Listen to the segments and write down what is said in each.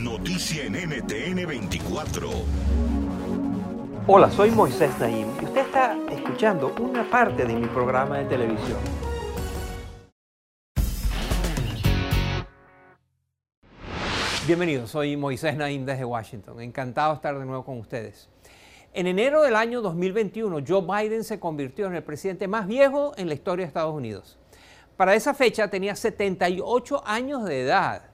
Noticia en NTN 24. Hola, soy Moisés Naim y usted está escuchando una parte de mi programa de televisión. Bienvenidos, soy Moisés Naim desde Washington. Encantado de estar de nuevo con ustedes. En enero del año 2021, Joe Biden se convirtió en el presidente más viejo en la historia de Estados Unidos. Para esa fecha tenía 78 años de edad.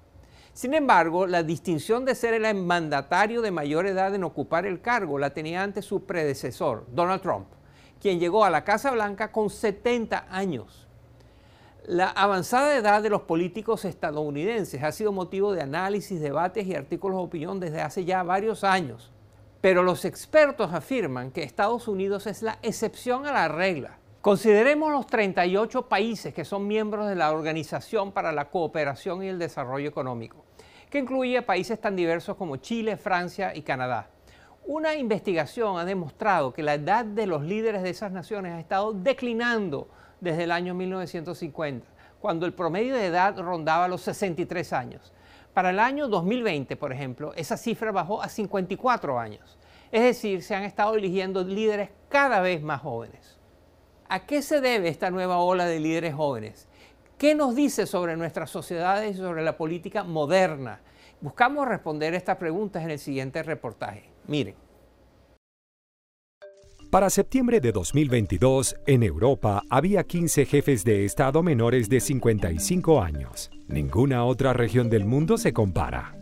Sin embargo, la distinción de ser el mandatario de mayor edad en ocupar el cargo la tenía antes su predecesor, Donald Trump, quien llegó a la Casa Blanca con 70 años. La avanzada edad de los políticos estadounidenses ha sido motivo de análisis, debates y artículos de opinión desde hace ya varios años. Pero los expertos afirman que Estados Unidos es la excepción a la regla. Consideremos los 38 países que son miembros de la Organización para la Cooperación y el Desarrollo Económico, que incluye países tan diversos como Chile, Francia y Canadá. Una investigación ha demostrado que la edad de los líderes de esas naciones ha estado declinando desde el año 1950, cuando el promedio de edad rondaba los 63 años. Para el año 2020, por ejemplo, esa cifra bajó a 54 años. Es decir, se han estado eligiendo líderes cada vez más jóvenes. ¿A qué se debe esta nueva ola de líderes jóvenes? ¿Qué nos dice sobre nuestras sociedades y sobre la política moderna? Buscamos responder estas preguntas en el siguiente reportaje. Miren. Para septiembre de 2022, en Europa había 15 jefes de Estado menores de 55 años. Ninguna otra región del mundo se compara.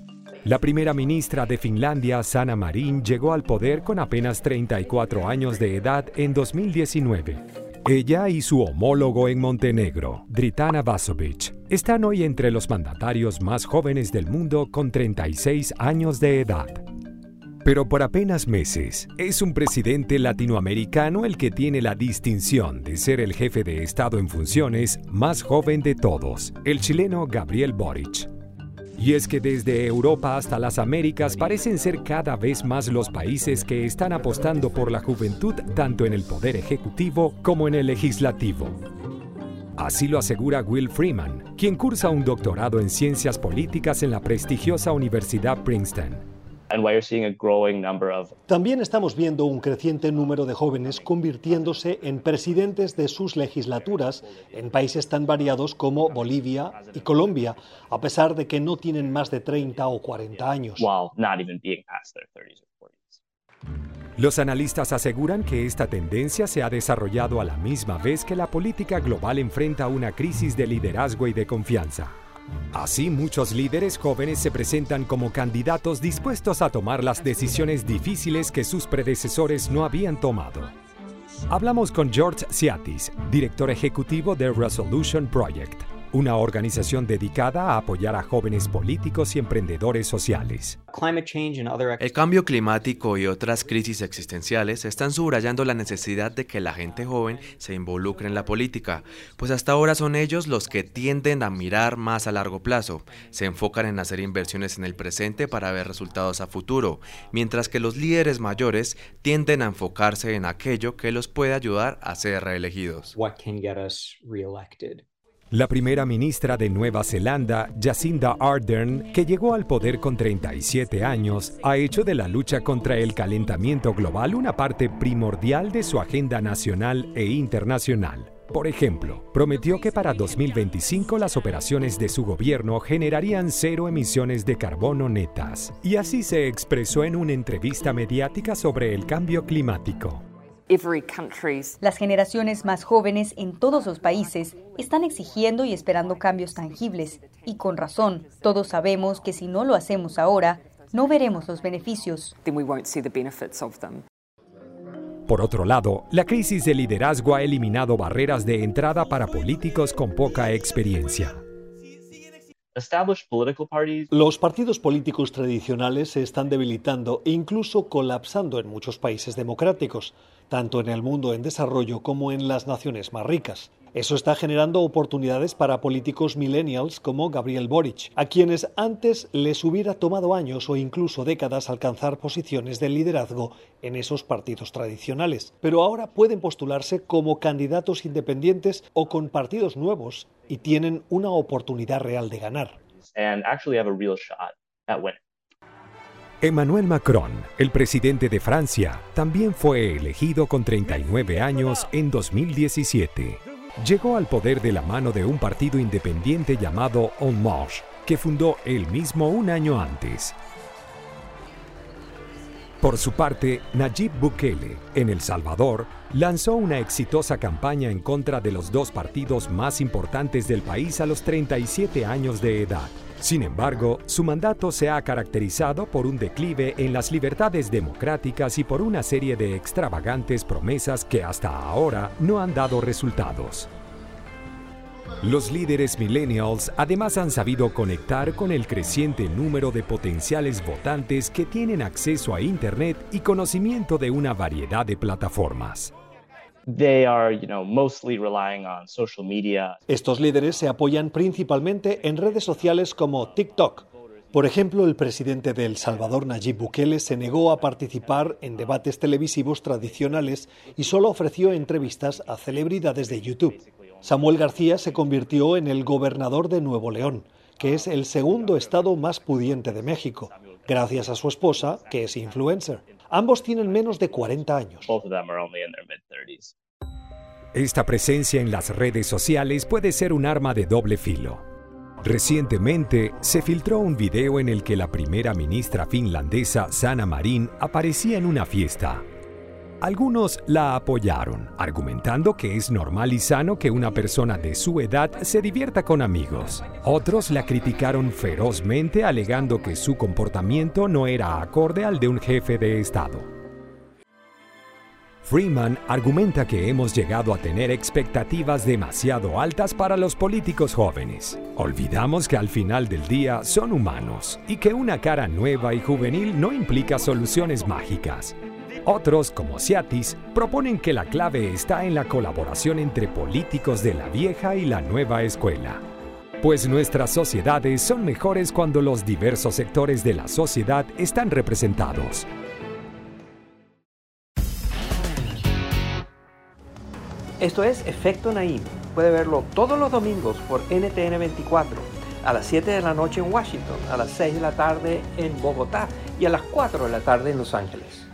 La primera ministra de Finlandia, Sanna Marin, llegó al poder con apenas 34 años de edad en 2019. Ella y su homólogo en Montenegro, Dritana Vasovic, están hoy entre los mandatarios más jóvenes del mundo con 36 años de edad. Pero por apenas meses, es un presidente latinoamericano el que tiene la distinción de ser el jefe de Estado en funciones más joven de todos, el chileno Gabriel Boric. Y es que desde Europa hasta las Américas parecen ser cada vez más los países que están apostando por la juventud tanto en el poder ejecutivo como en el legislativo. Así lo asegura Will Freeman, quien cursa un doctorado en ciencias políticas en la prestigiosa Universidad Princeton. También estamos viendo un creciente número de jóvenes convirtiéndose en presidentes de sus legislaturas en países tan variados como Bolivia y Colombia, a pesar de que no tienen más de 30 o 40 años. Los analistas aseguran que esta tendencia se ha desarrollado a la misma vez que la política global enfrenta una crisis de liderazgo y de confianza. Así muchos líderes jóvenes se presentan como candidatos dispuestos a tomar las decisiones difíciles que sus predecesores no habían tomado. Hablamos con George Ciatis, director ejecutivo de Resolution Project una organización dedicada a apoyar a jóvenes políticos y emprendedores sociales. El cambio climático y otras crisis existenciales están subrayando la necesidad de que la gente joven se involucre en la política, pues hasta ahora son ellos los que tienden a mirar más a largo plazo, se enfocan en hacer inversiones en el presente para ver resultados a futuro, mientras que los líderes mayores tienden a enfocarse en aquello que los puede ayudar a ser reelegidos. La primera ministra de Nueva Zelanda, Jacinda Ardern, que llegó al poder con 37 años, ha hecho de la lucha contra el calentamiento global una parte primordial de su agenda nacional e internacional. Por ejemplo, prometió que para 2025 las operaciones de su gobierno generarían cero emisiones de carbono netas. Y así se expresó en una entrevista mediática sobre el cambio climático. Las generaciones más jóvenes en todos los países están exigiendo y esperando cambios tangibles. Y con razón, todos sabemos que si no lo hacemos ahora, no veremos los beneficios. Por otro lado, la crisis de liderazgo ha eliminado barreras de entrada para políticos con poca experiencia. Los partidos políticos tradicionales se están debilitando e incluso colapsando en muchos países democráticos, tanto en el mundo en desarrollo como en las naciones más ricas. Eso está generando oportunidades para políticos millennials como Gabriel Boric, a quienes antes les hubiera tomado años o incluso décadas alcanzar posiciones de liderazgo en esos partidos tradicionales. Pero ahora pueden postularse como candidatos independientes o con partidos nuevos y tienen una oportunidad real de ganar. Emmanuel Macron, el presidente de Francia, también fue elegido con 39 años en 2017 llegó al poder de la mano de un partido independiente llamado En Marche, que fundó él mismo un año antes. Por su parte, Nayib Bukele, en El Salvador, lanzó una exitosa campaña en contra de los dos partidos más importantes del país a los 37 años de edad. Sin embargo, su mandato se ha caracterizado por un declive en las libertades democráticas y por una serie de extravagantes promesas que hasta ahora no han dado resultados. Los líderes millennials además han sabido conectar con el creciente número de potenciales votantes que tienen acceso a Internet y conocimiento de una variedad de plataformas. Estos líderes se apoyan principalmente en redes sociales como TikTok. Por ejemplo, el presidente de El Salvador, Nayib Bukele, se negó a participar en debates televisivos tradicionales y solo ofreció entrevistas a celebridades de YouTube. Samuel García se convirtió en el gobernador de Nuevo León, que es el segundo estado más pudiente de México, gracias a su esposa, que es influencer. Ambos tienen menos de 40 años. Esta presencia en las redes sociales puede ser un arma de doble filo. Recientemente se filtró un video en el que la primera ministra finlandesa Sanna Marin aparecía en una fiesta algunos la apoyaron, argumentando que es normal y sano que una persona de su edad se divierta con amigos. Otros la criticaron ferozmente alegando que su comportamiento no era acorde al de un jefe de Estado. Freeman argumenta que hemos llegado a tener expectativas demasiado altas para los políticos jóvenes. Olvidamos que al final del día son humanos y que una cara nueva y juvenil no implica soluciones mágicas. Otros, como Ciatis, proponen que la clave está en la colaboración entre políticos de la vieja y la nueva escuela. Pues nuestras sociedades son mejores cuando los diversos sectores de la sociedad están representados. Esto es Efecto Naim. Puede verlo todos los domingos por NTN 24, a las 7 de la noche en Washington, a las 6 de la tarde en Bogotá y a las 4 de la tarde en Los Ángeles.